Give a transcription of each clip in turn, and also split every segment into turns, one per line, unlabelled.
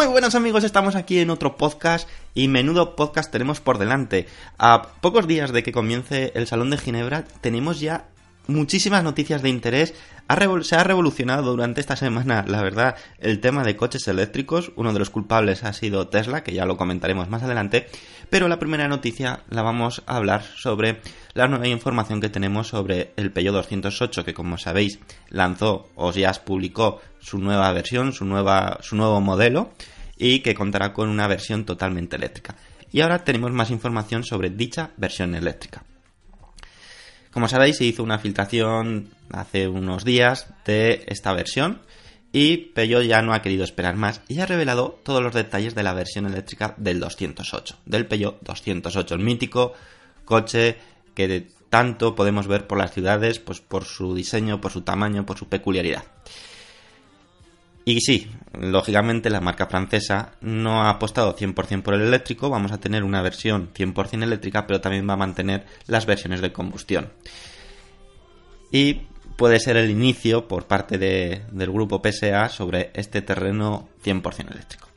Muy buenos amigos, estamos aquí en otro podcast y menudo podcast tenemos por delante. A pocos días de que comience el Salón de Ginebra tenemos ya muchísimas noticias de interés. se ha revolucionado durante esta semana, la verdad, el tema de coches eléctricos. Uno de los culpables ha sido Tesla, que ya lo comentaremos más adelante. Pero la primera noticia la vamos a hablar sobre la nueva información que tenemos sobre el Peugeot 208, que como sabéis lanzó o ya publicó su nueva versión, su, nueva, su nuevo modelo y que contará con una versión totalmente eléctrica. Y ahora tenemos más información sobre dicha versión eléctrica. Como sabéis, se hizo una filtración hace unos días de esta versión y Peugeot ya no ha querido esperar más y ha revelado todos los detalles de la versión eléctrica del 208, del Peugeot 208, el mítico coche que tanto podemos ver por las ciudades, pues por su diseño, por su tamaño, por su peculiaridad. Y sí, lógicamente la marca francesa no ha apostado 100% por el eléctrico, vamos a tener una versión 100% eléctrica, pero también va a mantener las versiones de combustión. Y puede ser el inicio por parte del grupo PSA sobre este terreno 100% eléctrico.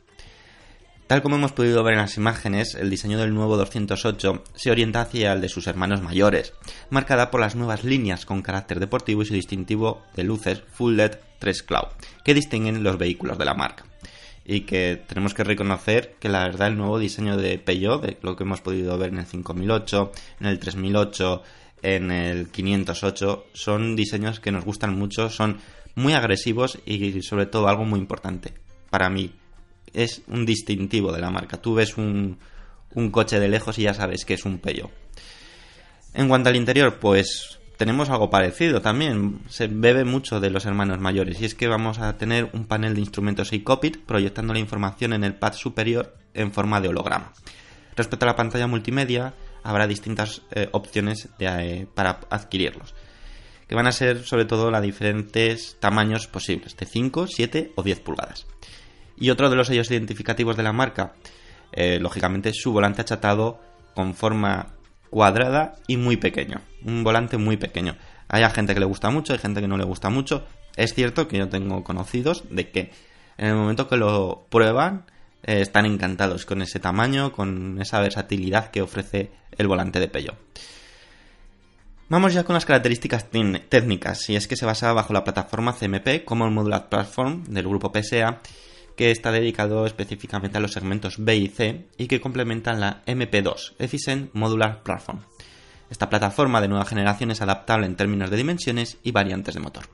Tal como hemos podido ver en las imágenes, el diseño del nuevo 208 se orienta hacia el de sus hermanos mayores, marcada por las nuevas líneas con carácter deportivo y su distintivo de luces Full LED 3 Cloud, que distinguen los vehículos de la marca. Y que tenemos que reconocer que la verdad el nuevo diseño de Peugeot, de lo que hemos podido ver en el 5008, en el 3008, en el 508, son diseños que nos gustan mucho, son muy agresivos y sobre todo algo muy importante para mí es un distintivo de la marca. Tú ves un, coche de lejos y ya sabes que es un Peugeot. En cuanto al interior, pues tenemos algo parecido también. Se bebe mucho de los hermanos mayores y es que vamos a tener un panel de instrumentos iCopit proyectando la información en el pad superior en forma de holograma. Respecto a la pantalla multimedia, habrá distintas eh, opciones eh, para adquirirlos, que van a ser sobre todo los diferentes tamaños posibles, de 5, 7 o 10 pulgadas. Y otro de los sellos identificativos de la marca, eh, lógicamente, su volante achatado con forma cuadrada y muy pequeño. Un volante muy pequeño. Hay gente que le gusta mucho, hay gente que no le gusta mucho. Es cierto que yo tengo conocidos de que en el momento que lo prueban eh, están encantados con ese tamaño, con esa versatilidad que ofrece el volante de Peugeot. Vamos ya con las características técnicas, y es que se basa bajo la plataforma CMP como el Modular Platform del grupo PSA que está dedicado específicamente a los segmentos B y C y que complementan la MP2, Efficient Modular Platform. Esta plataforma de nueva generación es adaptable en términos de dimensiones y variantes de motor.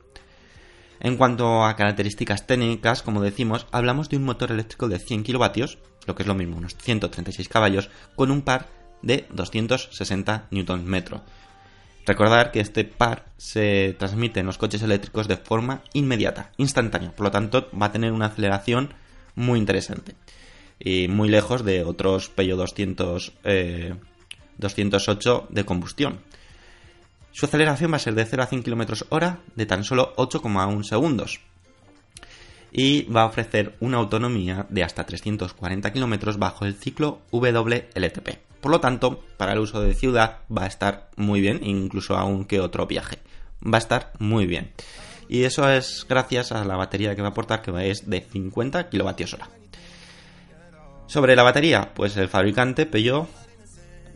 En cuanto a características técnicas, como decimos, hablamos de un motor eléctrico de 100 kilovatios, lo que es lo mismo, unos 136 caballos, con un par de 260 Nm, Recordar que este par se transmite en los coches eléctricos de forma inmediata, instantánea, por lo tanto va a tener una aceleración muy interesante y muy lejos de otros Peugeot 200, 208 de combustión. Su aceleración va a ser de 0 a 100 km hora de tan solo 8,1 segundos y va a ofrecer una autonomía de hasta 340 km bajo el ciclo WLTP. Por lo tanto, para el uso de ciudad va a estar muy bien, incluso aún que otro viaje. Va a estar muy bien. Y eso es gracias a la batería que va a aportar, que es de 50 kWh. Sobre la batería, pues el fabricante Peugeot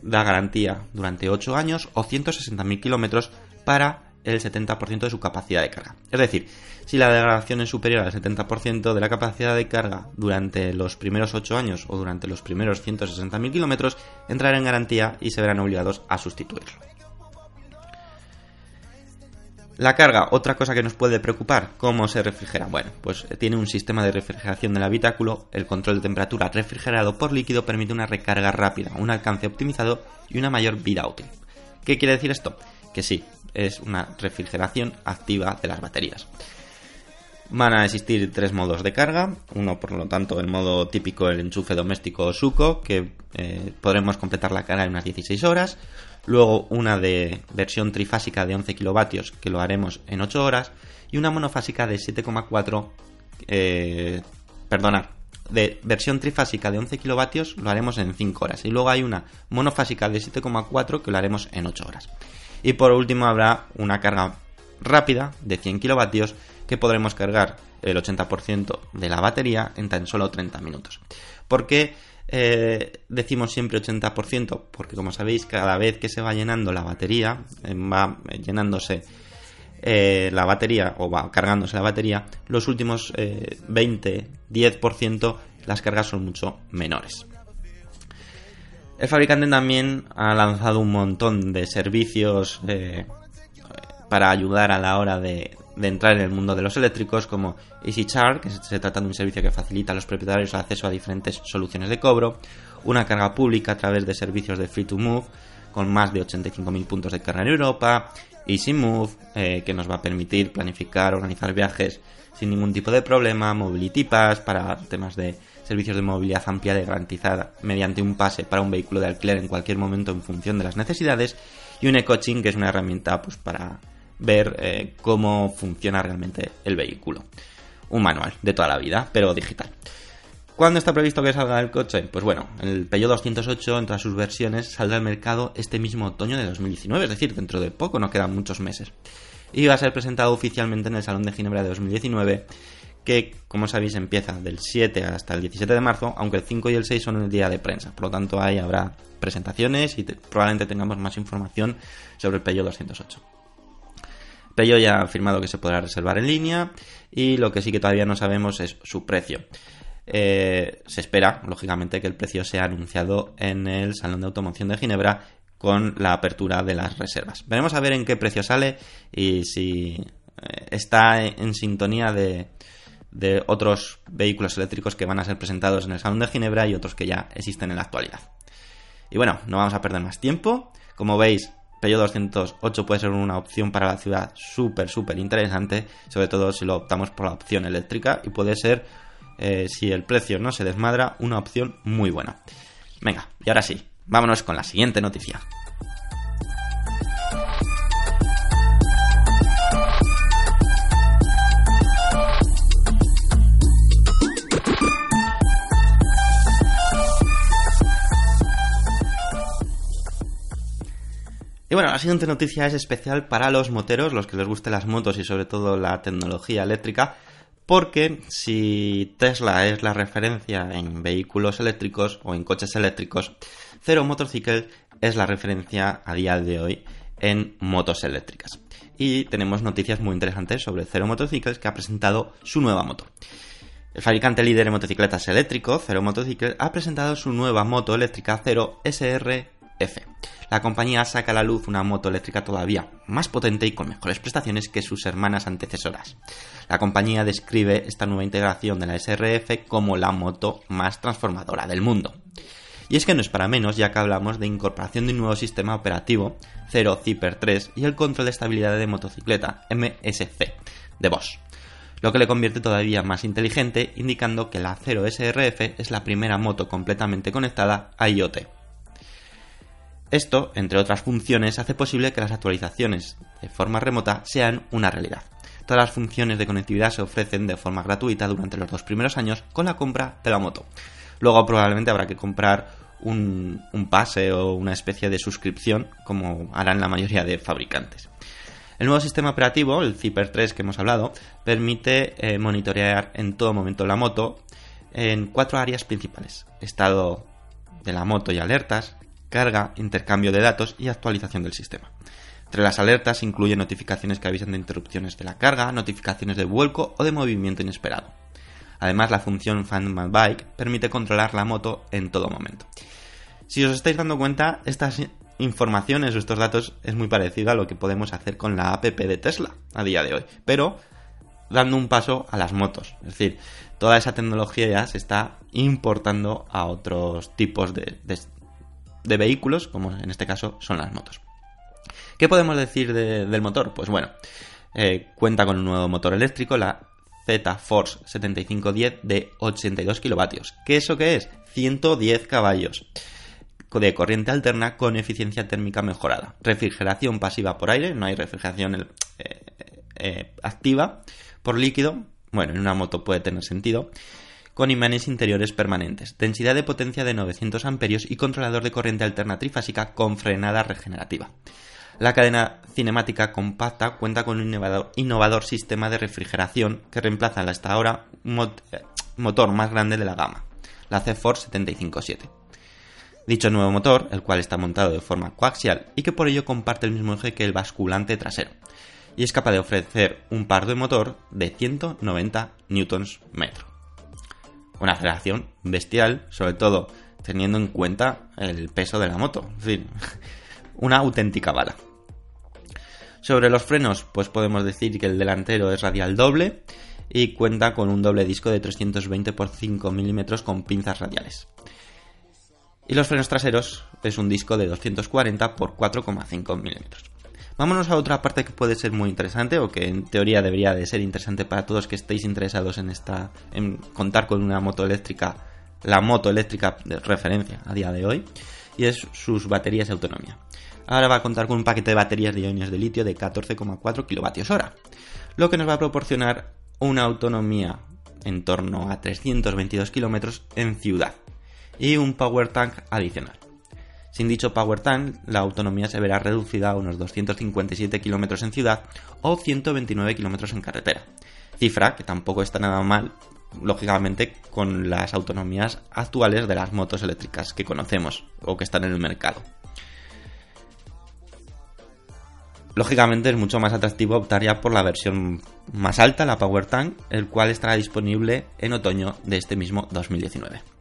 da garantía durante 8 años o 160.000 kilómetros para el 70% de su capacidad de carga. Es decir, si la degradación es superior al 70% de la capacidad de carga durante los primeros 8 años o durante los primeros 160.000 kilómetros, entrará en garantía y se verán obligados a sustituirlo. La carga, otra cosa que nos puede preocupar, ¿cómo se refrigera? Bueno, pues tiene un sistema de refrigeración del habitáculo, el control de temperatura refrigerado por líquido permite una recarga rápida, un alcance optimizado y una mayor vida útil. ¿Qué quiere decir esto? Que sí, es una refrigeración activa de las baterías. Van a existir tres modos de carga. Uno, por lo tanto, el modo típico, el enchufe doméstico Suco, que eh, podremos completar la carga en unas 16 horas. Luego una de versión trifásica de 11 kilovatios, que lo haremos en 8 horas. Y una monofásica de 7,4... Eh, de versión trifásica de 11 kilovatios lo haremos en 5 horas. Y luego hay una monofásica de 7,4 que lo haremos en 8 horas. Y por último habrá una carga rápida de 100 kilovatios que podremos cargar el 80% de la batería en tan solo 30 minutos. ¿Por qué eh, decimos siempre 80%? Porque como sabéis, cada vez que se va llenando la batería, eh, va llenándose eh, la batería o va cargándose la batería, los últimos 20, 10% las cargas son mucho menores. El fabricante también ha lanzado un montón de servicios eh, para ayudar a la hora de, entrar en el mundo de los eléctricos, como Easy Charge, que se trata de un servicio que facilita a los propietarios el acceso a diferentes soluciones de cobro, una carga pública a través de servicios de Free to Move, con más de 85.000 puntos de carga en Europa, Easy Move, eh, que nos va a permitir planificar, organizar viajes sin ningún tipo de problema, Mobility Pass para temas de servicios de movilidad amplia de garantizada mediante un pase para un vehículo de alquiler en cualquier momento en función de las necesidades y un e-coaching que es una herramienta pues para ver eh, cómo funciona realmente el vehículo. Un manual de toda la vida, pero digital. ¿Cuándo está previsto que salga el coche? Pues bueno, el Peugeot 208 entre sus versiones saldrá al mercado este mismo otoño de 2019, es decir, dentro de poco, no quedan muchos meses. Y va a ser presentado oficialmente en el Salón de Ginebra de 2019 que, como sabéis, empieza del 7 hasta el 17 de marzo, aunque el 5 y el 6 son el día de prensa. Por lo tanto, ahí habrá presentaciones y probablemente tengamos más información sobre el Peugeot 208. Peugeot ya ha afirmado que se podrá reservar en línea y lo que sí que todavía no sabemos es su precio. Eh, se espera, lógicamente, que el precio sea anunciado en el Salón de Automoción de Ginebra con la apertura de las reservas. Veremos a ver en qué precio sale y si eh, está en sintonía de, de otros vehículos eléctricos que van a ser presentados en el Salón de Ginebra y otros que ya existen en la actualidad. Y bueno, no vamos a perder más tiempo. Como veis, Peugeot 208 puede ser una opción para la ciudad súper, súper interesante, sobre todo si lo optamos por la opción eléctrica y puede ser, eh, si el precio no se desmadra, una opción muy buena. Venga, y ahora sí, vámonos con la siguiente noticia. Y bueno, la siguiente noticia es especial para los moteros, los que les gusten las motos y sobre todo la tecnología eléctrica, porque si Tesla es la referencia en vehículos eléctricos o en coches eléctricos, Zero Motorcycle es la referencia a día de hoy en motos eléctricas. Y tenemos noticias muy interesantes sobre Zero Motorcycles que ha presentado su nueva moto. El fabricante líder en motocicletas eléctrico, Zero Motorcycle, ha presentado su nueva moto eléctrica Zero La compañía saca a la luz una moto eléctrica todavía más potente y con mejores prestaciones que sus hermanas antecesoras. La compañía describe esta nueva integración de la SRF como la moto más transformadora del mundo. Y es que no es para menos, ya que hablamos de incorporación de un nuevo sistema operativo, 0 Zipper 3, y el control de estabilidad de motocicleta, MSC, de Bosch lo que le convierte todavía más inteligente, indicando que la 0 SRF es la primera moto completamente conectada a IoT. Esto, entre otras funciones, hace posible que las actualizaciones de forma remota sean una realidad. Todas las funciones de conectividad se ofrecen de forma gratuita durante los dos primeros años con la compra de la moto. Luego probablemente habrá que comprar un, pase o una especie de suscripción como harán la mayoría de fabricantes. El nuevo sistema operativo, el Zipper 3 que hemos hablado, permite eh, monitorear en todo momento la moto en cuatro áreas principales. Estado de la moto y alertas, carga, intercambio de datos y actualización del sistema. Entre las alertas incluyen notificaciones que avisan de interrupciones de la carga, notificaciones de vuelco o de movimiento inesperado. Además, la función Find My Bike permite controlar la moto en todo momento. Si os estáis dando cuenta, estas informaciones o estos datos es muy parecido a lo que podemos hacer con la app de Tesla a día de hoy, pero dando un paso a las motos. Es decir, toda esa tecnología ya se está importando a otros tipos de, vehículos, como en este caso son las motos. ¿Qué podemos decir del motor? Pues bueno, eh, cuenta con un nuevo motor eléctrico, la Z-Force 7510 de 82 kilovatios. ¿Qué eso qué es? 110 caballos de corriente alterna con eficiencia térmica mejorada. Refrigeración pasiva por aire, no hay refrigeración eh, eh, activa por líquido. Bueno, en una moto puede tener sentido. Con imanes interiores permanentes, densidad de potencia de 900 amperios y controlador de corriente alterna trifásica con frenada regenerativa. La cadena cinemática compacta cuenta con un innovador, sistema de refrigeración que reemplaza el hasta ahora motor más grande de la gama, la C-Force 757. Dicho nuevo motor, el cual está montado de forma coaxial y que por ello comparte el mismo eje que el basculante trasero, y es capaz de ofrecer un par de motor de 190 Nm. Una aceleración bestial, sobre todo teniendo en cuenta el peso de la moto, en fin, una auténtica bala. Sobre los frenos, pues podemos decir que el delantero es radial doble y cuenta con un doble disco de 320 x 5 mm con pinzas radiales. Y los frenos traseros es un disco de 240 x 4,5 milímetros. Vámonos a otra parte que puede ser muy interesante o que en teoría debería de ser interesante para todos que estéis interesados en esta en contar con una moto eléctrica, la moto eléctrica de referencia a día de hoy y es sus baterías de autonomía. Ahora va a contar con un paquete de baterías de iones de litio de 14,4 kWh, lo que nos va a proporcionar una autonomía en torno a 322 km en ciudad y un power tank adicional. Sin dicho power tank, la autonomía se verá reducida a unos 257 km en ciudad o 129 km en carretera. Cifra que tampoco está nada mal, lógicamente, con las autonomías actuales de las motos eléctricas que conocemos o que están en el mercado. Lógicamente es mucho más atractivo optar ya por la versión más alta, la Power Tank, el cual estará disponible en otoño de este mismo 2019.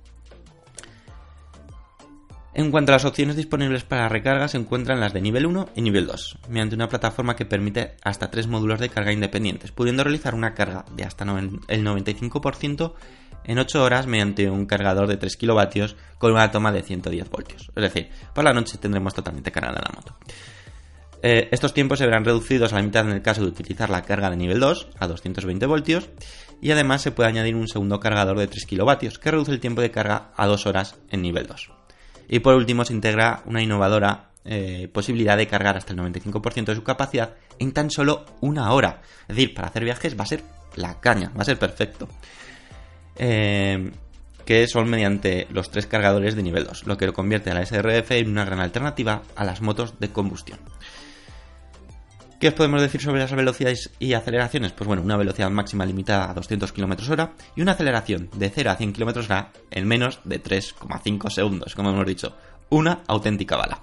En cuanto a las opciones disponibles para recarga, se encuentran las de nivel 1 y nivel 2, mediante una plataforma que permite hasta tres módulos de carga independientes, pudiendo realizar una carga de hasta el 95% en 8 horas mediante un cargador de 3 kilovatios con una toma de 110 voltios. Es decir, por la noche tendremos totalmente cargada la moto. Eh, estos tiempos se verán reducidos a la mitad en el caso de utilizar la carga de nivel 2 a 220 voltios y además se puede añadir un segundo cargador de 3 kilovatios que reduce el tiempo de carga a 2 horas en nivel 2. Y por último se integra una innovadora eh, posibilidad de cargar hasta el 95% de su capacidad en tan solo una hora. Es decir, para hacer viajes va a ser la caña, va a ser perfecto. Eh, que son mediante los tres cargadores de nivel 2, lo que lo convierte a la SRF en una gran alternativa a las motos de combustión. ¿Qué os podemos decir sobre las velocidades y aceleraciones? Pues bueno, una velocidad máxima limitada a 200 km hora y una aceleración de 0 a 100 km hora en menos de 3,5 segundos, como hemos dicho. Una auténtica bala.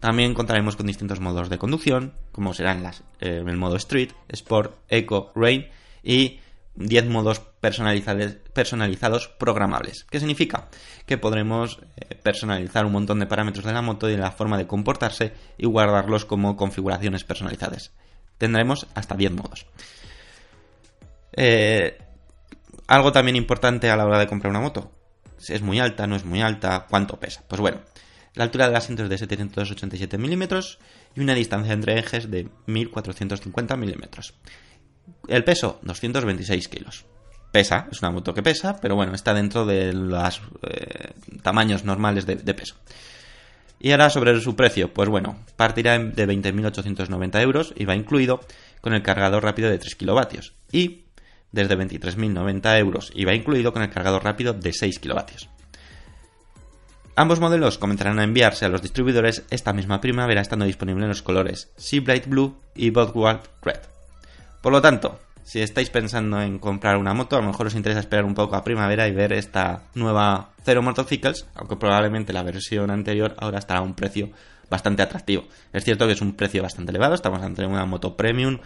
También contaremos con distintos modos de conducción, como serán eh, el modo Street, Sport, Eco, Rain y 10 modos personalizados programables. ¿Qué significa? Que podremos eh, personalizar un montón de parámetros de la moto y de la forma de comportarse y guardarlos como configuraciones personalizadas. Tendremos hasta 10 modos. Eh, algo también importante a la hora de comprar una moto. Si es muy alta, no es muy alta, cuánto pesa. Pues bueno, la altura del asiento es de 787 milímetros y una distancia entre ejes de 1450 milímetros. El peso, 226 kilos. Pesa, es una moto que pesa, pero bueno, está dentro de los eh, tamaños normales de, peso. Y ahora sobre su precio, pues bueno, partirá de 20.890 euros y va incluido con el cargador rápido de 3 kilovatios. Y desde 23.090 euros y va incluido con el cargador rápido de 6 kilovatios. Ambos modelos comenzarán a enviarse a los distribuidores esta misma primavera estando disponible en los colores Sea Bright Blue y Bothwell Red. Por lo tanto, si estáis pensando en comprar una moto, a lo mejor os interesa esperar un poco a primavera y ver esta nueva Zero Motorcycles, aunque probablemente la versión anterior ahora estará a un precio bastante atractivo. Es cierto que es un precio bastante elevado, estamos ante una moto premium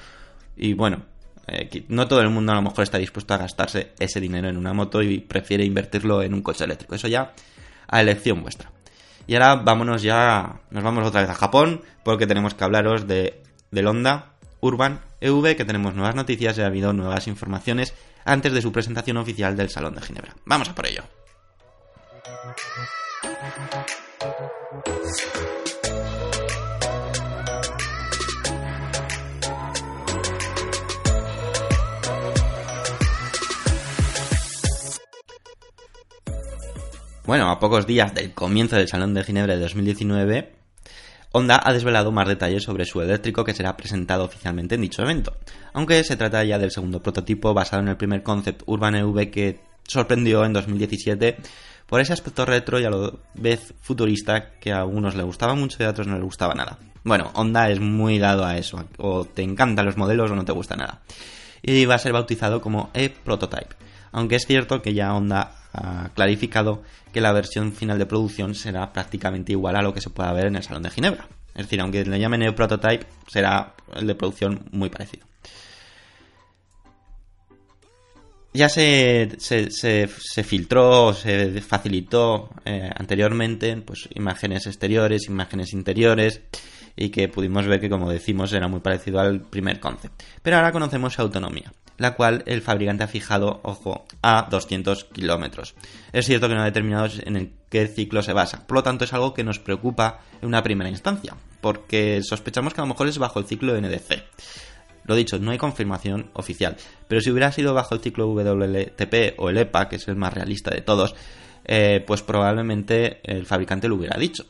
y bueno, eh, no todo el mundo a lo mejor está dispuesto a gastarse ese dinero en una moto y prefiere invertirlo en un coche eléctrico. Eso ya a elección vuestra. Y ahora vámonos ya, nos vamos otra vez a Japón porque tenemos que hablaros de, del Honda Urban EV, que tenemos nuevas noticias y ha habido nuevas informaciones antes de su presentación oficial del Salón de Ginebra. Vamos a por ello. Bueno, a pocos días del comienzo del Salón de Ginebra de 2019, Honda ha desvelado más detalles sobre su eléctrico que será presentado oficialmente en dicho evento, aunque se trata ya del segundo prototipo basado en el primer concept Urban EV que sorprendió en 2017 por ese aspecto retro y a la vez futurista que a algunos le gustaba mucho y a otros no les gustaba nada. Bueno, Honda es muy dado a eso, o te encantan los modelos o no te gusta nada. Y va a ser bautizado como E-Prototype, aunque es cierto que ya Honda ha clarificado que la versión final de producción será prácticamente igual a lo que se pueda ver en el Salón de Ginebra. Es decir, aunque le llamen el prototype, será el de producción muy parecido. Ya se, se, filtró, se facilitó eh, anteriormente pues, imágenes exteriores, imágenes interiores y que pudimos ver que, como decimos, era muy parecido al primer concept. Pero ahora conocemos autonomía la cual el fabricante ha fijado, ojo, a 200 kilómetros. Es cierto que no ha determinado en el qué ciclo se basa, por lo tanto es algo que nos preocupa en una primera instancia, porque sospechamos que a lo mejor es bajo el ciclo NDC. Lo dicho, no hay confirmación oficial, pero si hubiera sido bajo el ciclo WLTP o el EPA, que es el más realista de todos, eh, pues probablemente el fabricante lo hubiera dicho.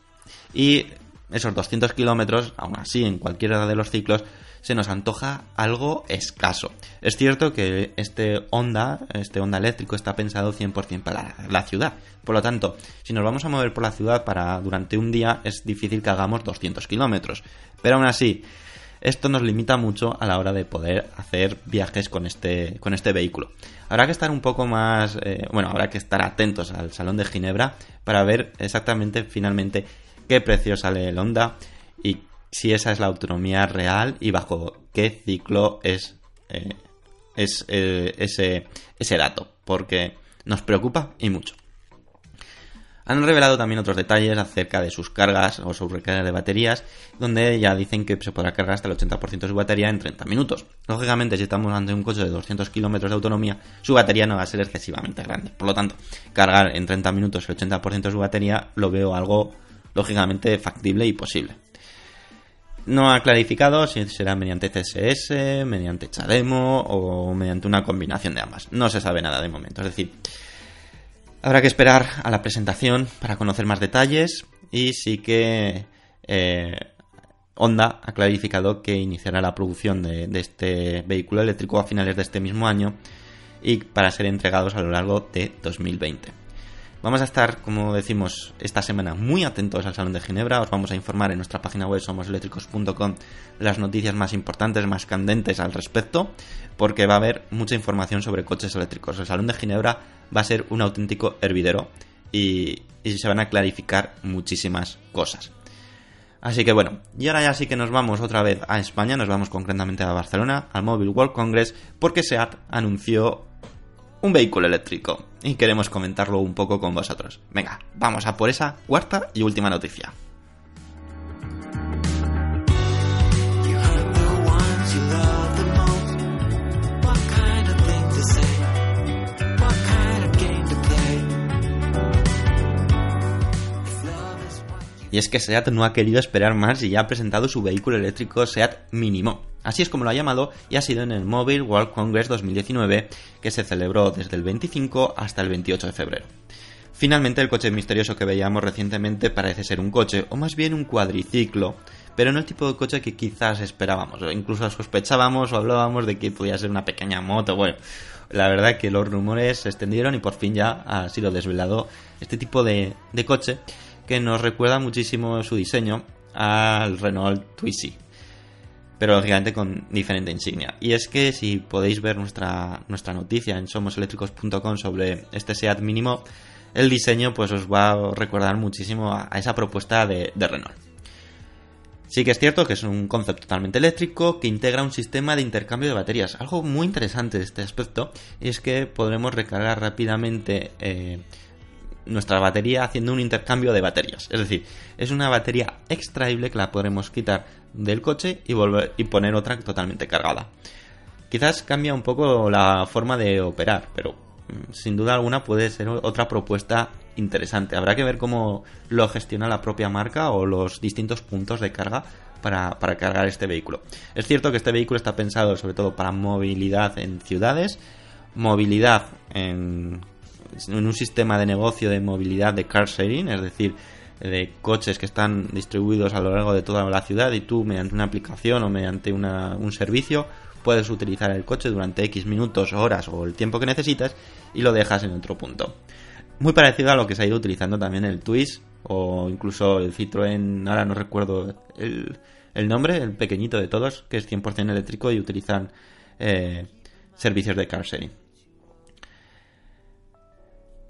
Y esos 200 kilómetros, aún así, en cualquiera de los ciclos, se nos antoja algo escaso. Es cierto que este Honda, este Honda eléctrico, está pensado 100% para la ciudad. Por lo tanto, si nos vamos a mover por la ciudad para durante un día, es difícil que hagamos 200 kilómetros. Pero aún así, esto nos limita mucho a la hora de poder hacer viajes con este, con este vehículo. Habrá que estar un poco más, eh, bueno, habrá que estar atentos al Salón de Ginebra para ver exactamente finalmente qué precio sale el Honda si esa es la autonomía real y bajo qué ciclo es, eh, eh, ese, ese dato, porque nos preocupa y mucho. Han revelado también otros detalles acerca de sus cargas o sus recargas de baterías, donde ya dicen que se podrá cargar hasta el 80% de su batería en 30 minutos. Lógicamente, si estamos ante un coche de 200 kilómetros de autonomía, su batería no va a ser excesivamente grande. Por lo tanto, cargar en 30 minutos el 80% de su batería lo veo algo, lógicamente, factible y posible. No ha clarificado si será mediante CSS, mediante CHAdeMO o mediante una combinación de ambas. No se sabe nada de momento. Es decir, habrá que esperar a la presentación para conocer más detalles y sí que eh, Honda ha clarificado que iniciará la producción de, de este vehículo eléctrico a finales de este mismo año y para ser entregados a lo largo de 2020. Vamos a estar, como decimos, esta semana muy atentos al Salón de Ginebra. Os vamos a informar en nuestra página web somoseléctricos.com las noticias más importantes, más candentes al respecto, porque va a haber mucha información sobre coches eléctricos. El Salón de Ginebra va a ser un auténtico hervidero y, se van a clarificar muchísimas cosas. Así que bueno, y ahora ya sí que nos vamos otra vez a España, nos vamos concretamente a Barcelona, al Mobile World Congress, porque SEAT anunció un vehículo eléctrico y queremos comentarlo un poco con vosotros. Venga, vamos a por esa cuarta y última noticia. Y es que SEAT no ha querido esperar más y ya ha presentado su vehículo eléctrico SEAT Minimo. Así es como lo ha llamado y ha sido en el Mobile World Congress 2019 que se celebró desde el 25 hasta el 28 de febrero. Finalmente el coche misterioso que veíamos recientemente parece ser un coche, o más bien un cuadriciclo, pero no el tipo de coche que quizás esperábamos, o incluso sospechábamos o hablábamos de que podía ser una pequeña moto. Bueno, la verdad que los rumores se extendieron y por fin ya ha sido desvelado este tipo de, de coche que nos recuerda muchísimo su diseño al Renault Twizy. pero lógicamente con diferente insignia. Y es que si podéis ver nuestra, nuestra noticia en somoseléctricos.com sobre este SEAT mínimo, el diseño pues os va a recordar muchísimo a, esa propuesta de, Renault. Sí que es cierto que es un concepto totalmente eléctrico que integra un sistema de intercambio de baterías. Algo muy interesante de este aspecto es que podremos recargar rápidamente eh, nuestra batería haciendo un intercambio de baterías. Es decir, es una batería extraíble que la podremos quitar del coche y, volver, y poner otra totalmente cargada. Quizás cambia un poco la forma de operar, pero mm, sin duda alguna puede ser otra propuesta interesante. Habrá que ver cómo lo gestiona la propia marca o los distintos puntos de carga para, para, cargar este vehículo. Es cierto que este vehículo está pensado sobre todo para movilidad en ciudades, movilidad en en un sistema de negocio de movilidad de car sharing, es decir, de coches que están distribuidos a lo largo de toda la ciudad y tú mediante una aplicación o mediante un servicio puedes utilizar el coche durante X minutos, horas o el tiempo que necesitas y lo dejas en otro punto. Muy parecido a lo que se ha ido utilizando también el Twist o incluso el Citroën, ahora no recuerdo el, nombre, el pequeñito de todos, que es 100% eléctrico y utilizan eh, servicios de car sharing.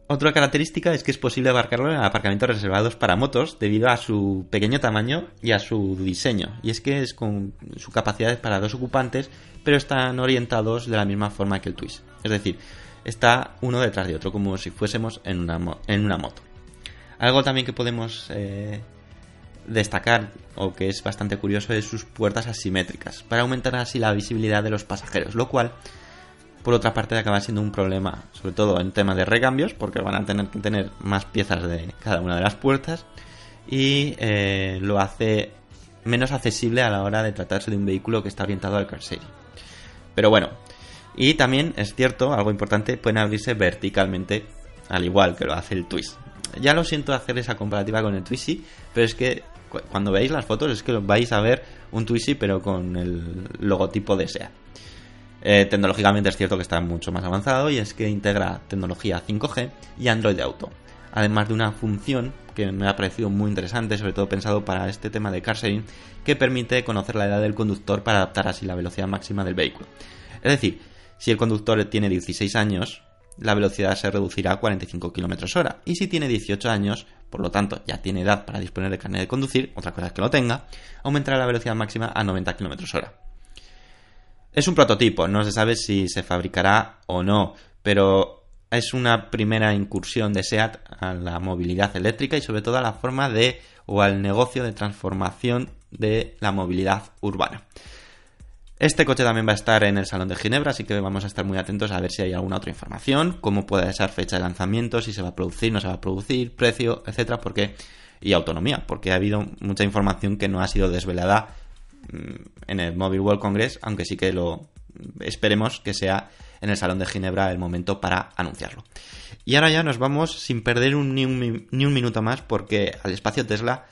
Otra característica es que es posible abarcarlo en aparcamientos reservados para motos debido a su pequeño tamaño y a su diseño. Y es que es con su capacidad para dos ocupantes, pero están orientados de la misma forma que el Twist. Es decir, está uno detrás de otro, como si fuésemos en una, en una moto. Algo también que podemos eh, destacar, o que es bastante curioso, es sus puertas asimétricas, para aumentar así la visibilidad de los pasajeros, lo cual por otra parte acaba siendo un problema, sobre todo en tema de recambios, porque van a tener que tener más piezas de cada una de las puertas y eh, lo hace menos accesible a la hora de tratarse de un vehículo que está orientado al car Pero bueno, y también es cierto, algo importante, pueden abrirse verticalmente, al igual que lo hace el Twist. Ya lo siento hacer esa comparativa con el Twisty, pero es que cuando veáis las fotos es que vais a ver un Twisty pero con el logotipo de SEA. Eh, tecnológicamente es cierto que está mucho más avanzado y es que integra tecnología 5G y Android Auto. Además de una función que me ha parecido muy interesante, sobre todo pensado para este tema de car que permite conocer la edad del conductor para adaptar así la velocidad máxima del vehículo. Es decir, si el conductor tiene 16 años, la velocidad se reducirá a 45 km hora. Y si tiene 18 años, por lo tanto ya tiene edad para disponer de carnet de conducir, otra cosa es que lo tenga, aumentará la velocidad máxima a 90 km hora. Es un prototipo, no se sabe si se fabricará o no, pero es una primera incursión de SEAT a la movilidad eléctrica y sobre todo a la forma de o al negocio de transformación de la movilidad urbana. Este coche también va a estar en el Salón de Ginebra, así que vamos a estar muy atentos a ver si hay alguna otra información, cómo puede ser fecha de lanzamiento, si se va a producir, no se va a producir, precio, etcétera, porque y autonomía, porque ha habido mucha información que no ha sido desvelada en el Mobile World Congress, aunque sí que lo esperemos que sea en el Salón de Ginebra el momento para anunciarlo. Y ahora ya nos vamos sin perder ni, un, minuto más porque al espacio Tesla,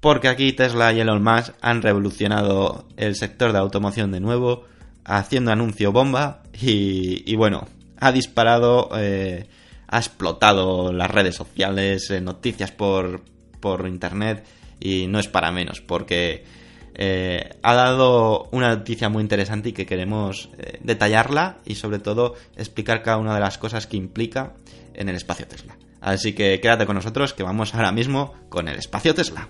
porque aquí Tesla y Elon Musk han revolucionado el sector de automoción de nuevo, haciendo anuncio bomba y, bueno, ha disparado, eh, ha explotado las redes sociales, eh, noticias por, por internet y no es para menos porque eh, ha dado una noticia muy interesante y que queremos eh, detallarla y sobre todo explicar cada una de las cosas que implica en el espacio Tesla. Así que quédate con nosotros que vamos ahora mismo con el espacio Tesla.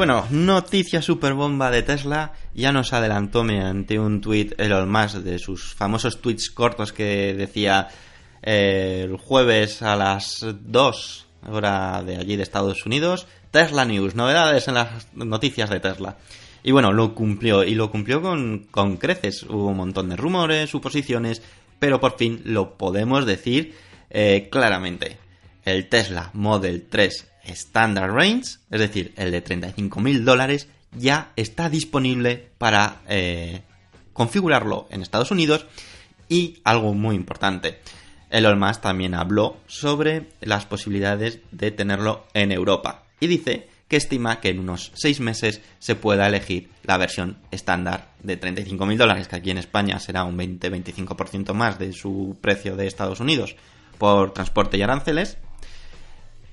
Bueno, noticia super bomba de Tesla. Ya nos adelantó mediante un tweet Elon Musk de sus famosos tweets cortos que decía eh, el jueves a las 2 hora de allí de Estados Unidos. Tesla News, novedades en las noticias de Tesla. Y bueno, lo cumplió y lo cumplió con, con creces. Hubo un montón de rumores, suposiciones, pero por fin lo podemos decir eh, claramente. el Tesla Model 3 Standard Range, es decir, el de 35.000 dólares, ya está disponible para eh, configurarlo en Estados Unidos y algo muy importante. Elon Musk también habló sobre las posibilidades de tenerlo en Europa y dice que estima que en unos 6 meses se pueda elegir la versión estándar de 35.000 dólares, que aquí en España será un 20-25% más de su precio de Estados Unidos por transporte y aranceles,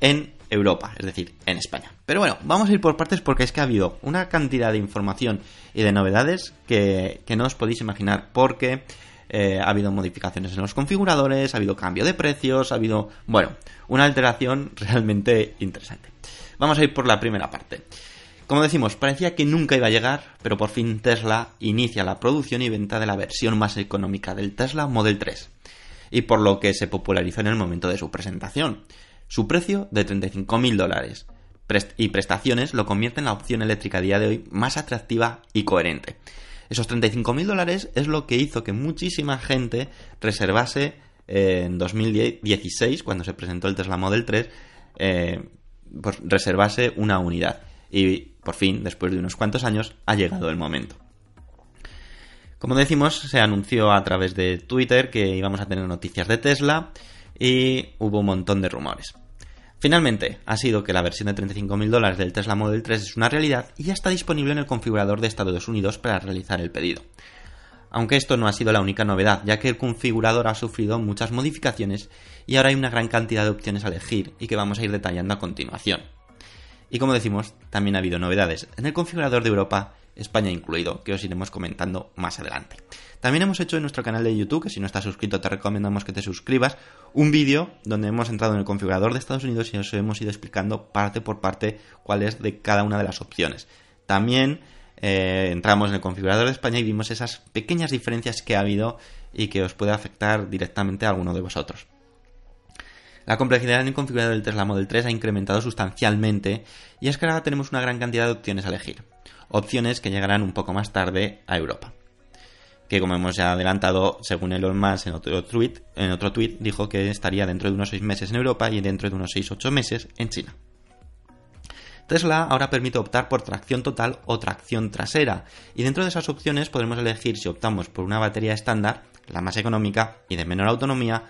en Europa, es decir, en España. Pero bueno, vamos a ir por partes porque es que ha habido una cantidad de información y de novedades que, no os podéis imaginar porque eh, ha habido modificaciones en los configuradores, ha habido cambio de precios, ha habido, bueno, una alteración realmente interesante. Vamos a ir por la primera parte. Como decimos, parecía que nunca iba a llegar, pero por fin Tesla inicia la producción y venta de la versión más económica del Tesla Model 3, y por lo que se popularizó en el momento de su presentación. Su precio de 35.000 dólares y prestaciones lo convierten en la opción eléctrica a día de hoy más atractiva y coherente. Esos 35.000 dólares es lo que hizo que muchísima gente reservase eh, en 2016, cuando se presentó el Tesla Model 3, eh, pues reservase una unidad. Y por fin, después de unos cuantos años, ha llegado el momento. Como decimos, se anunció a través de Twitter que íbamos a tener noticias de Tesla y hubo un montón de rumores. Finalmente, ha sido que la versión de 35.000 dólares del Tesla Model 3 es una realidad y ya está disponible en el configurador de Estados Unidos para realizar el pedido. Aunque esto no ha sido la única novedad, ya que el configurador ha sufrido muchas modificaciones y ahora hay una gran cantidad de opciones a elegir y que vamos a ir detallando a continuación. Y como decimos, también ha habido novedades en el configurador de Europa España incluido, que os iremos comentando más adelante. También hemos hecho en nuestro canal de YouTube, que si no estás suscrito te recomendamos que te suscribas, un vídeo donde hemos entrado en el configurador de Estados Unidos y os hemos ido explicando parte por parte cuál es de cada una de las opciones. También eh, entramos en el configurador de España y vimos esas pequeñas diferencias que ha habido y que os puede afectar directamente a alguno de vosotros. La complejidad en el configurador del Tesla Model 3 ha incrementado sustancialmente y es que ahora tenemos una gran cantidad de opciones a elegir opciones que llegarán un poco más tarde a Europa. Que como hemos ya adelantado, según Elon Musk en otro tweet, en otro tweet dijo que estaría dentro de unos 6 meses en Europa y dentro de unos 6-8 meses en China. Tesla ahora permite optar por tracción total o tracción trasera, y dentro de esas opciones podremos elegir si optamos por una batería estándar, la más económica y de menor autonomía,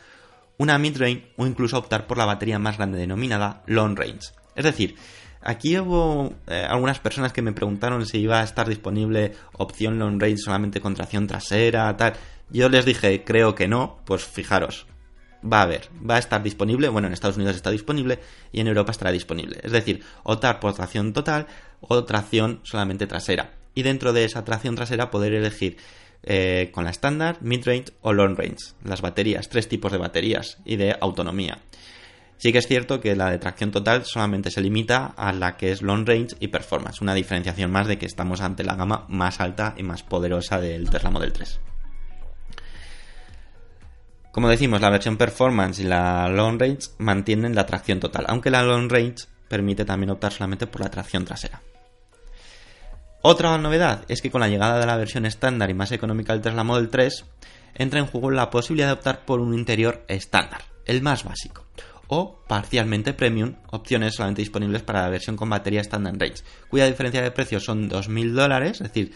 una mid-range o incluso optar por la batería más grande denominada long range. Es decir, Aquí hubo eh, algunas personas que me preguntaron si iba a estar disponible opción long range solamente con tracción trasera, tal. Yo les dije, creo que no, pues fijaros, va a haber, va a estar disponible, bueno, en Estados Unidos está disponible y en Europa estará disponible. Es decir, optar por tracción total o tracción solamente trasera. Y dentro de esa tracción trasera poder elegir eh, con la estándar, mid-range o long range. Las baterías, tres tipos de baterías y de autonomía. Sí que es cierto que la de tracción total solamente se limita a la que es long range y performance, una diferenciación más de que estamos ante la gama más alta y más poderosa del Tesla Model 3. Como decimos, la versión performance y la long range mantienen la tracción total, aunque la long range permite también optar solamente por la tracción trasera. Otra novedad es que con la llegada de la versión estándar y más económica del Tesla Model 3, entra en juego la posibilidad de optar por un interior estándar, el más básico, o parcialmente premium, opciones solamente disponibles para la versión con batería Standard Range, cuya diferencia de precio son 2.000 dólares, es decir,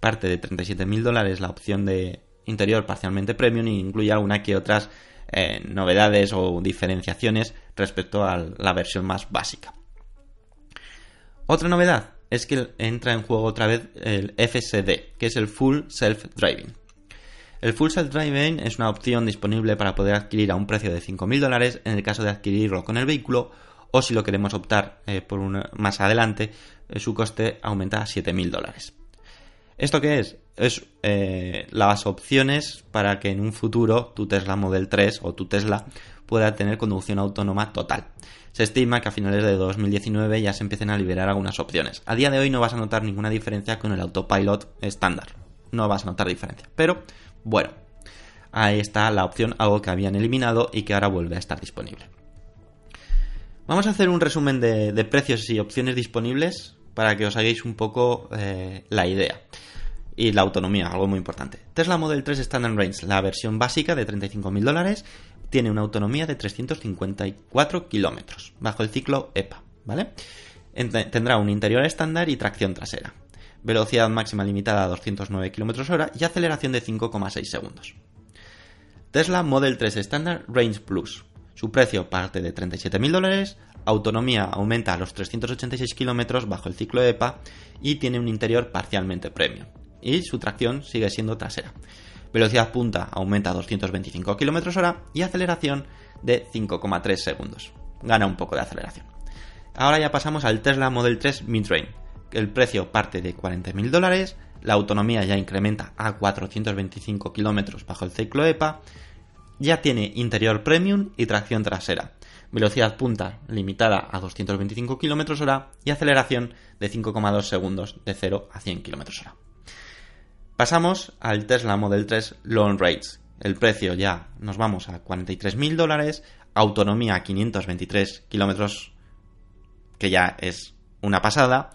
parte de 37.000 dólares la opción de interior parcialmente premium e incluye alguna que otras eh, novedades o diferenciaciones respecto a la versión más básica. Otra novedad es que entra en juego otra vez el FSD, que es el Full Self Driving. El Full Self Driving es una opción disponible para poder adquirir a un precio de 5.000 dólares en el caso de adquirirlo con el vehículo o si lo queremos optar eh, por más adelante, eh, su coste aumenta a 7.000 dólares. ¿Esto qué es? Es eh, las opciones para que en un futuro tu Tesla Model 3 o tu Tesla pueda tener conducción autónoma total. Se estima que a finales de 2019 ya se empiecen a liberar algunas opciones. A día de hoy no vas a notar ninguna diferencia con el autopilot estándar. No vas a notar diferencia. Pero bueno, ahí está la opción, algo que habían eliminado y que ahora vuelve a estar disponible. Vamos a hacer un resumen de, precios y opciones disponibles para que os hagáis un poco eh, la idea. Y la autonomía, algo muy importante. Tesla Model 3 Standard Range, la versión básica de 35.000 dólares, tiene una autonomía de 354 kilómetros bajo el ciclo EPA. Tendrá un interior estándar y tracción trasera. Velocidad máxima limitada a 209 km hora y aceleración de 5,6 segundos. Tesla Model 3 Standard Range Plus. Su precio parte de 37.000 dólares, autonomía aumenta a los 386 km bajo el ciclo EPA y tiene un interior parcialmente premium. Y su tracción sigue siendo trasera. Velocidad punta aumenta a 225 km hora y aceleración de 5,3 segundos. Gana un poco de aceleración. Ahora ya pasamos al Tesla Model 3 Midrange. El precio parte de 40.000 dólares, la autonomía ya incrementa a 425 km bajo el ciclo EPA, ya tiene interior premium y tracción trasera, velocidad punta limitada a 225 km hora y aceleración de 5,2 segundos de 0 a 100 km hora. Pasamos al Tesla Model 3 Long Range. El precio ya nos vamos a 43.000 dólares, autonomía 523 kilómetros que ya es una pasada,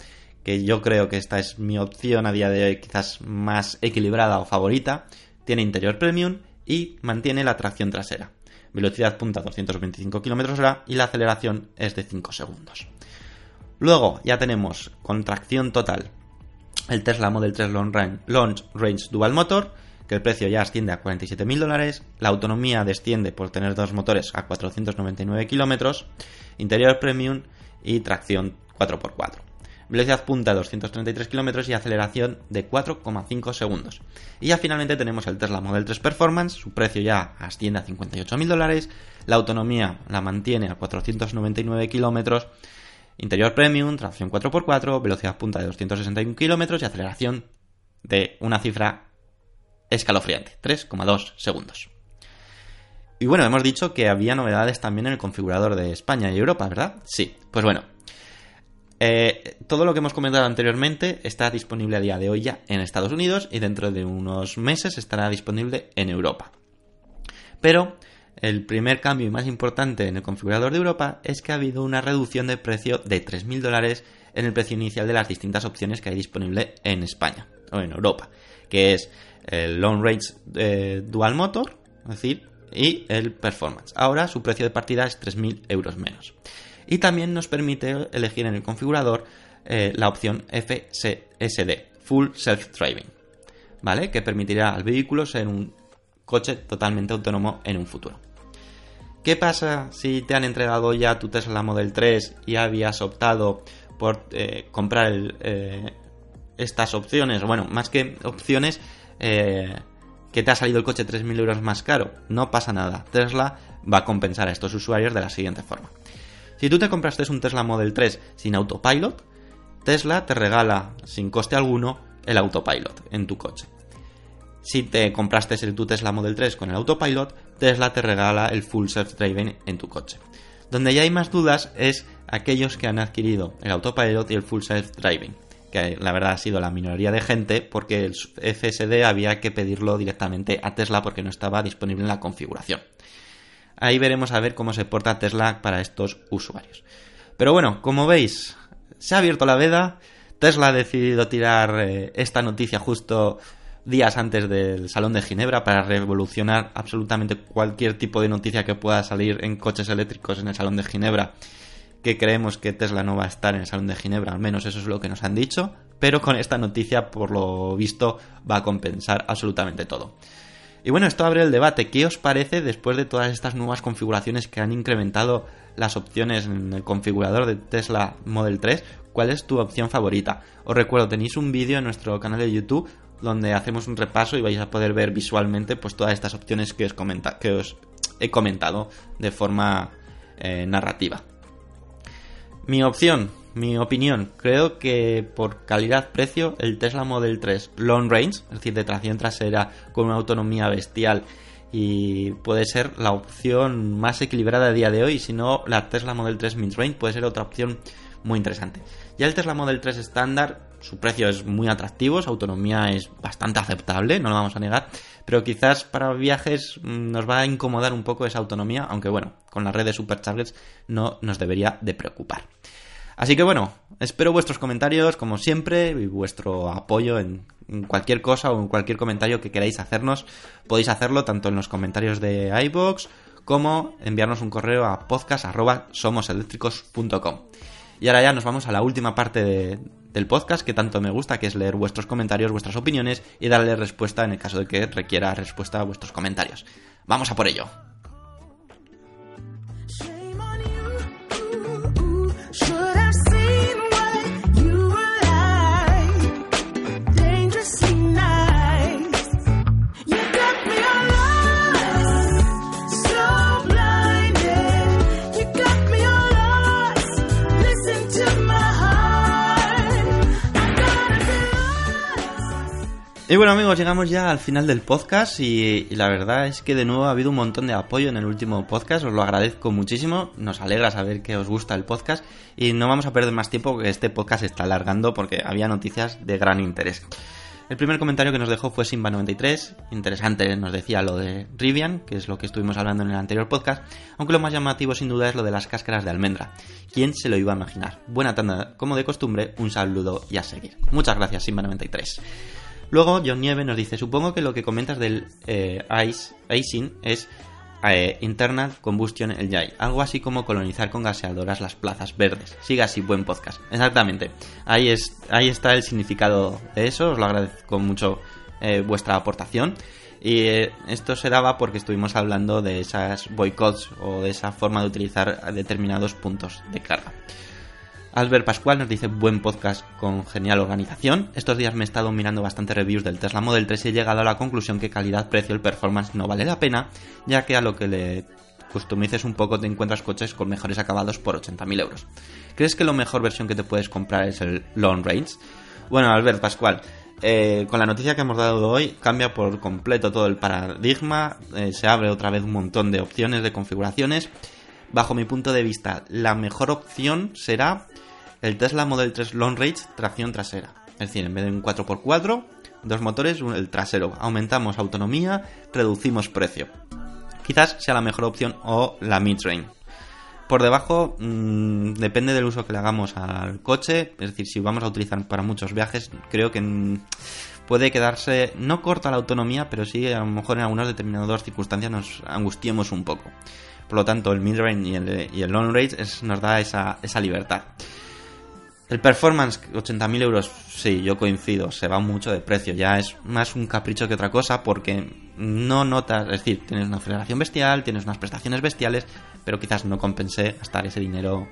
que yo creo que esta es mi opción a día de hoy quizás más equilibrada o favorita, tiene interior premium y mantiene la tracción trasera. Velocidad punta 225 km hora y la aceleración es de 5 segundos. Luego ya tenemos con tracción total el Tesla Model 3 Long Range, Long Range Dual Motor, que el precio ya asciende a 47.000 dólares, la autonomía desciende por tener dos motores a 499 kilómetros, interior premium y tracción 4x4. Velocidad punta de 233 km y aceleración de 4,5 segundos. Y ya finalmente tenemos el Tesla Model 3 Performance, su precio ya asciende a 58.000 dólares, la autonomía la mantiene a 499 km, interior premium, tracción 4x4, velocidad punta de 261 km y aceleración de una cifra escalofriante, 3,2 segundos. Y bueno, hemos dicho que había novedades también en el configurador de España y Europa, ¿verdad? Sí, pues bueno. Eh, todo lo que hemos comentado anteriormente está disponible a día de hoy ya en Estados Unidos y dentro de unos meses estará disponible en Europa. Pero el primer cambio más importante en el configurador de Europa es que ha habido una reducción de precio de 3.000 dólares en el precio inicial de las distintas opciones que hay disponible en España o en Europa, que es el Long Range eh, Dual Motor, es decir, y el Performance. Ahora su precio de partida es 3.000 euros menos. Y también nos permite elegir en el configurador eh, la opción FSD, Full Self Driving, ¿vale? Que permitirá al vehículo ser un coche totalmente autónomo en un futuro. ¿Qué pasa si te han entregado ya tu Tesla Model 3 y habías optado por eh, comprar eh, estas opciones? Bueno, más que opciones, que te ha salido el coche 3.000 euros más caro. No pasa nada. Tesla va a compensar a estos usuarios de la siguiente forma. Si tú te compraste un Tesla Model 3 sin autopilot, Tesla te regala sin coste alguno el autopilot en tu coche. Si te compraste tu Tesla Model 3 con el autopilot, Tesla te regala el full self-driving en tu coche. Donde ya hay más dudas es aquellos que han adquirido el autopilot y el full self-driving que la verdad ha sido la minoría de gente, porque el FSD había que pedirlo directamente a Tesla porque no estaba disponible en la configuración. Ahí veremos a ver cómo se porta Tesla para estos usuarios. Pero bueno, como veis, se ha abierto la veda. Tesla ha decidido tirar eh, esta noticia justo días antes del Salón de Ginebra para revolucionar absolutamente cualquier tipo de noticia que pueda salir en coches eléctricos en el Salón de Ginebra que creemos que Tesla no va a estar en el Salón de Ginebra, al menos eso es lo que nos han dicho, pero con esta noticia, por lo visto, va a compensar absolutamente todo. Y bueno, esto abre el debate. ¿Qué os parece después de todas estas nuevas configuraciones que han incrementado las opciones en el configurador de Tesla Model 3? ¿Cuál es tu opción favorita? Os recuerdo, tenéis un vídeo en nuestro canal de YouTube donde hacemos un repaso y vais a poder ver visualmente pues todas estas opciones que os, que os he comentado de forma eh, narrativa. Mi opción, mi opinión, creo que por calidad-precio el Tesla Model 3 Long Range, es decir, de tracción trasera con una autonomía bestial y puede ser la opción más equilibrada a día de hoy, si no la Tesla Model 3 Mid Range puede ser otra opción muy interesante. Ya el Tesla Model 3 estándar, su precio es muy atractivo, su autonomía es bastante aceptable, no lo vamos a negar, pero quizás para viajes mm, nos va a incomodar un poco esa autonomía, aunque bueno, con la red de superchargers no nos debería de preocupar. Así que bueno, espero vuestros comentarios como siempre y vuestro apoyo en, cualquier cosa o en cualquier comentario que queráis hacernos. Podéis hacerlo tanto en los comentarios de iBox como enviarnos un correo a podcast.somoseléctricos.com. Y ahora ya nos vamos a la última parte del podcast que tanto me gusta, que es leer vuestros comentarios, vuestras opiniones y darle respuesta en el caso de que requiera respuesta a vuestros comentarios. Vamos a por ello. Y bueno amigos, llegamos ya al final del podcast y, la verdad es que de nuevo ha habido un montón de apoyo en el último podcast, os lo agradezco muchísimo, nos alegra saber que os gusta el podcast y no vamos a perder más tiempo porque este podcast se está alargando porque había noticias de gran interés. El primer comentario que nos dejó fue Simba93, interesante, nos decía lo de Rivian, que es lo que estuvimos hablando en el anterior podcast, aunque lo más llamativo sin duda es lo de las cáscaras de almendra. ¿Quién se lo iba a imaginar? Buena tanda, como de costumbre, un saludo y a seguir. Muchas gracias Simba93. Luego, John Nieve nos dice, supongo que lo que comentas del eh, ice, icing es eh, Internal Combustion Engine, algo así como colonizar con gaseadoras las plazas verdes. Siga así, buen podcast. Exactamente, ahí, es, ahí está el significado de eso, os lo agradezco mucho eh, vuestra aportación. Y esto se daba porque estuvimos hablando de esas boicots o de esa forma de utilizar determinados puntos de carga. Albert Pascual nos dice buen podcast con genial organización. Estos días me he estado mirando bastante reviews del Tesla Model 3 y he llegado a la conclusión que calidad-precio el performance no vale la pena, ya que a lo que le customices un poco te encuentras coches con mejores acabados por 80.000 euros. ¿Crees que la mejor versión que te puedes comprar es el Long Range? Bueno, Albert Pascual, eh, con la noticia que hemos dado hoy cambia por completo todo el paradigma, eh, se abre otra vez un montón de opciones de configuraciones. Bajo mi punto de vista, la mejor opción será el Tesla Model 3 Long Range tracción trasera. Es decir, en vez de un 4x4, dos motores, el trasero. Aumentamos autonomía, reducimos precio. Quizás sea la mejor opción o la mid-range. Por debajo, mm, depende del uso que le hagamos al coche. Es decir, si vamos a utilizar para muchos viajes, creo que mm, puede quedarse no corta la autonomía, pero sí a lo mejor en algunas determinadas circunstancias nos angustiemos un poco. Por lo tanto, el mid-range y el, long range nos da esa libertad. El performance, 80.000 euros, sí, yo coincido, se va mucho de precio, ya es más un capricho que otra cosa porque no notas, es decir, tienes una aceleración bestial, tienes unas prestaciones bestiales, pero quizás no compense gastar ese dinero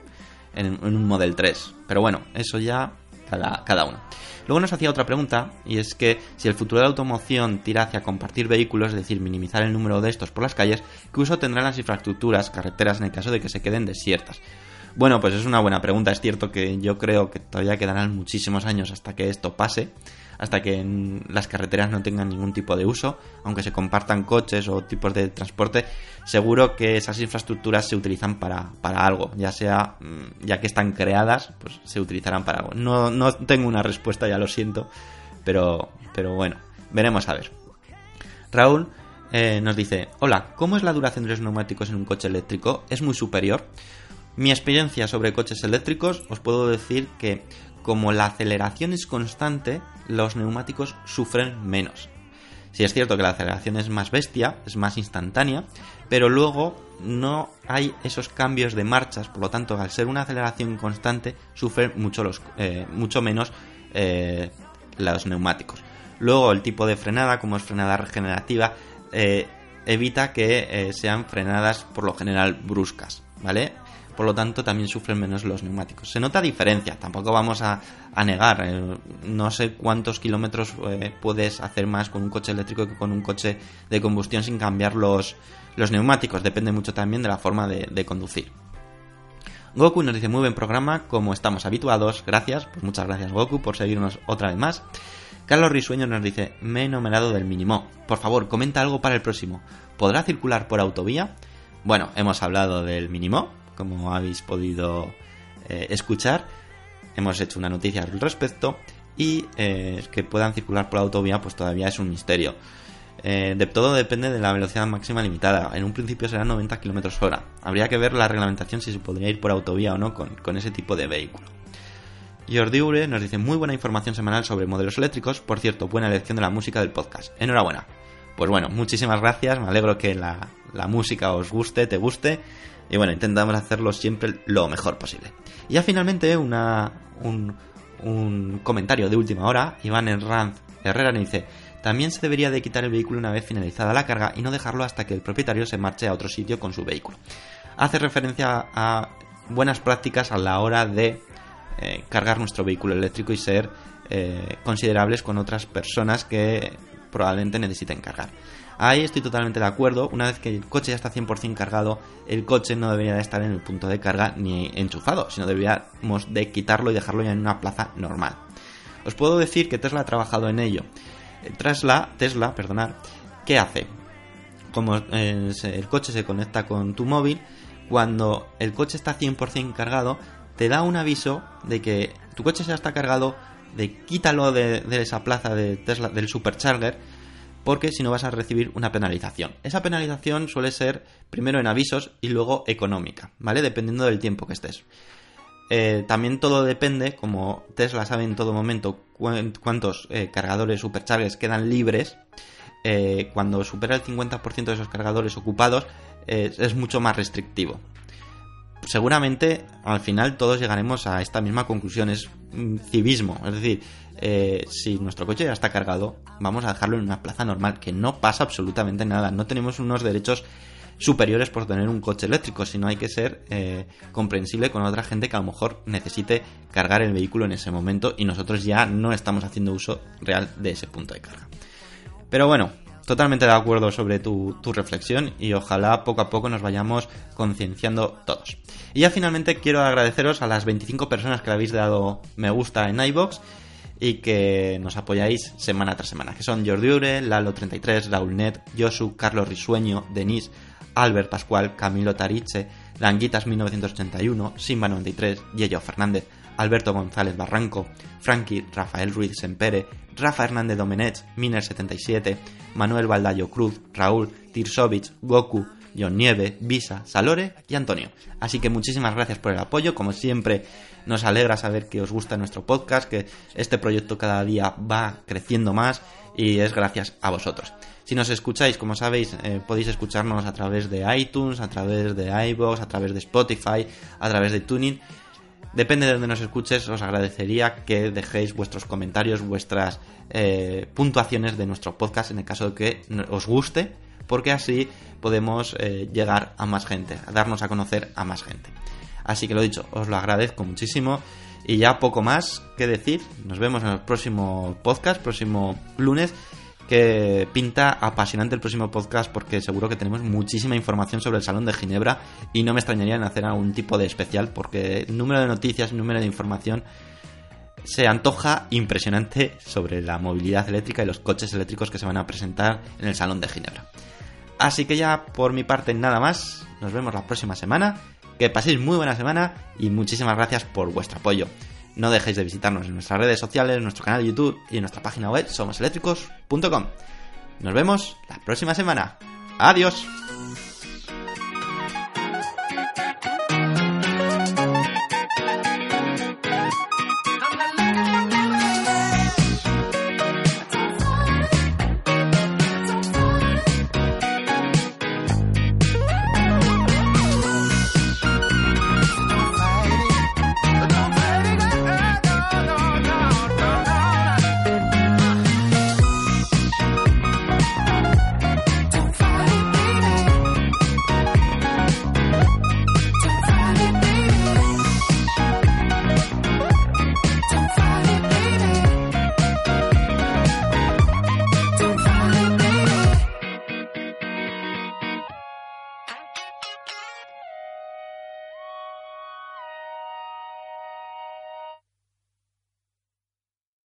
en, un Model 3. Pero bueno, eso ya cada, cada uno. Luego nos hacía otra pregunta, y es que si el futuro de la automoción tira hacia compartir vehículos, es decir, minimizar el número de estos por las calles, ¿qué uso tendrán las infraestructuras, carreteras en el caso de que se queden desiertas? Bueno, pues es una buena pregunta. Es cierto que yo creo que todavía quedarán muchísimos años hasta que esto pase, hasta que las carreteras no tengan ningún tipo de uso, aunque se compartan coches o tipos de transporte, seguro que esas infraestructuras se utilizan para, algo, ya sea, mm, ya que están creadas, pues se utilizarán para algo. No, no tengo una respuesta, ya lo siento, pero, pero bueno, veremos a ver. Raúl eh, nos dice, hola, ¿cómo es la duración de los neumáticos en un coche eléctrico? ¿Es muy superior? Mi experiencia sobre coches eléctricos os puedo decir que como la aceleración es constante, los neumáticos sufren menos. Si es cierto que la aceleración es más bestia, es más instantánea, pero luego no hay esos cambios de marchas, por lo tanto, al ser una aceleración constante, sufren mucho, los, eh, mucho menos eh, los neumáticos. Luego, el tipo de frenada, como es frenada regenerativa, eh, evita que sean frenadas por lo general bruscas, ¿vale? Por lo tanto también sufren menos los neumáticos. Se nota diferencia, tampoco vamos a, negar, eh, no sé cuántos kilómetros eh, puedes hacer más con un coche eléctrico que con un coche de combustión sin cambiar los, los neumáticos, depende mucho también de la forma de, conducir. Goku nos dice muy buen programa, como estamos habituados, gracias, pues muchas gracias Goku por seguirnos otra vez más. Carlos Risueño nos dice, me he nominado del mínimo. Por favor, comenta algo para el próximo. ¿Podrá circular por autovía? Bueno, hemos hablado del mínimo, como habéis podido eh, escuchar. Hemos hecho una noticia al respecto y eh, que puedan circular por la autovía pues todavía es un misterio. Eh, de todo depende de la velocidad máxima limitada. En un principio será 90 km hora. Habría que ver la reglamentación si se podría ir por autovía o no con, ese tipo de vehículo. Jordi Ure nos dice muy buena información semanal sobre modelos eléctricos. Por cierto, buena elección de la música del podcast. Enhorabuena. Pues bueno, muchísimas gracias, me alegro que la, la música os guste, te guste. Y bueno, intentamos hacerlo siempre lo mejor posible. Y ya finalmente una, un, un comentario de última hora. Iván Herranz Herrera me dice, también se debería de quitar el vehículo una vez finalizada la carga y no dejarlo hasta que el propietario se marche a otro sitio con su vehículo. Hace referencia a buenas prácticas a la hora de eh, cargar nuestro vehículo eléctrico y ser eh, considerables con otras personas que probablemente necesiten cargar. Ahí estoy totalmente de acuerdo. Una vez que el coche ya está 100% cargado, el coche no debería de estar en el punto de carga ni enchufado, sino deberíamos de quitarlo y dejarlo ya en una plaza normal. Os puedo decir que Tesla ha trabajado en ello. Tesla, Tesla, perdonad, ¿qué hace? Como eh, el coche se conecta con tu móvil, cuando el coche está 100% cargado, te da un aviso de que tu coche ya está cargado, de quítalo de, de esa plaza de Tesla, del supercharger, porque si no vas a recibir una penalización. Esa penalización suele ser primero en avisos y luego económica, ¿vale? Dependiendo del tiempo que estés. Eh, también todo depende, como Tesla sabe en todo momento cuántos eh, cargadores superchargers quedan libres. Eh, cuando supera el 50% de esos cargadores ocupados, es mucho más restrictivo. Seguramente al final todos llegaremos a esta misma conclusión, es civismo, es decir, eh, si nuestro coche ya está cargado, vamos a dejarlo en una plaza normal, que no pasa absolutamente nada. No tenemos unos derechos superiores por tener un coche eléctrico, sino hay que ser eh, comprensible con otra gente que a lo mejor necesite cargar el vehículo en ese momento y nosotros ya no estamos haciendo uso real de ese punto de carga. Pero bueno, totalmente de acuerdo sobre tu, tu, reflexión y ojalá poco a poco nos vayamos concienciando todos. Y ya finalmente quiero agradeceros a las 25 personas que le habéis dado me gusta en iBox y que nos apoyáis semana tras semana, que son Jordi Ure, Lalo33, Raúl Net, Josu, Carlos Risueño, Denis, Albert Pascual, Camilo Tariche, Languitas 1981, Simba93, Yello Fernández, Alberto González Barranco, Frankie, Rafael Ruiz Sempere, Rafa Hernández Domenech, Miner77, Manuel Baldayo Cruz, Raúl, Tirsovich, Goku, John Nieve, Visa, Salore y Antonio. Así que muchísimas gracias por el apoyo, como siempre nos alegra saber que os gusta nuestro podcast, que este proyecto cada día va creciendo más y es gracias a vosotros. Si nos escucháis, como sabéis, eh, podéis escucharnos a través de iTunes, a través de iVoox, a través de Spotify, a través de Tuning. Depende de donde nos escuches, os agradecería que dejéis vuestros comentarios, vuestras eh, puntuaciones de nuestro podcast en el caso de que os guste, porque así podemos eh, llegar a más gente, a darnos a conocer a más gente. Así que lo dicho, os lo agradezco muchísimo. Y ya poco más que decir. Nos vemos en el próximo podcast, próximo lunes. Que pinta apasionante el próximo podcast porque seguro que tenemos muchísima información sobre el Salón de Ginebra y no me extrañaría en hacer algún tipo de especial porque el número de noticias, el número de información se antoja impresionante sobre la movilidad eléctrica y los coches eléctricos que se van a presentar en el Salón de Ginebra. Así que ya por mi parte nada más, nos vemos la próxima semana que paséis muy buena semana y muchísimas gracias por vuestro apoyo. No dejéis de visitarnos en nuestras redes sociales, en nuestro canal de YouTube y en nuestra página web somoseléctricos.com. Nos vemos la próxima semana. Adiós.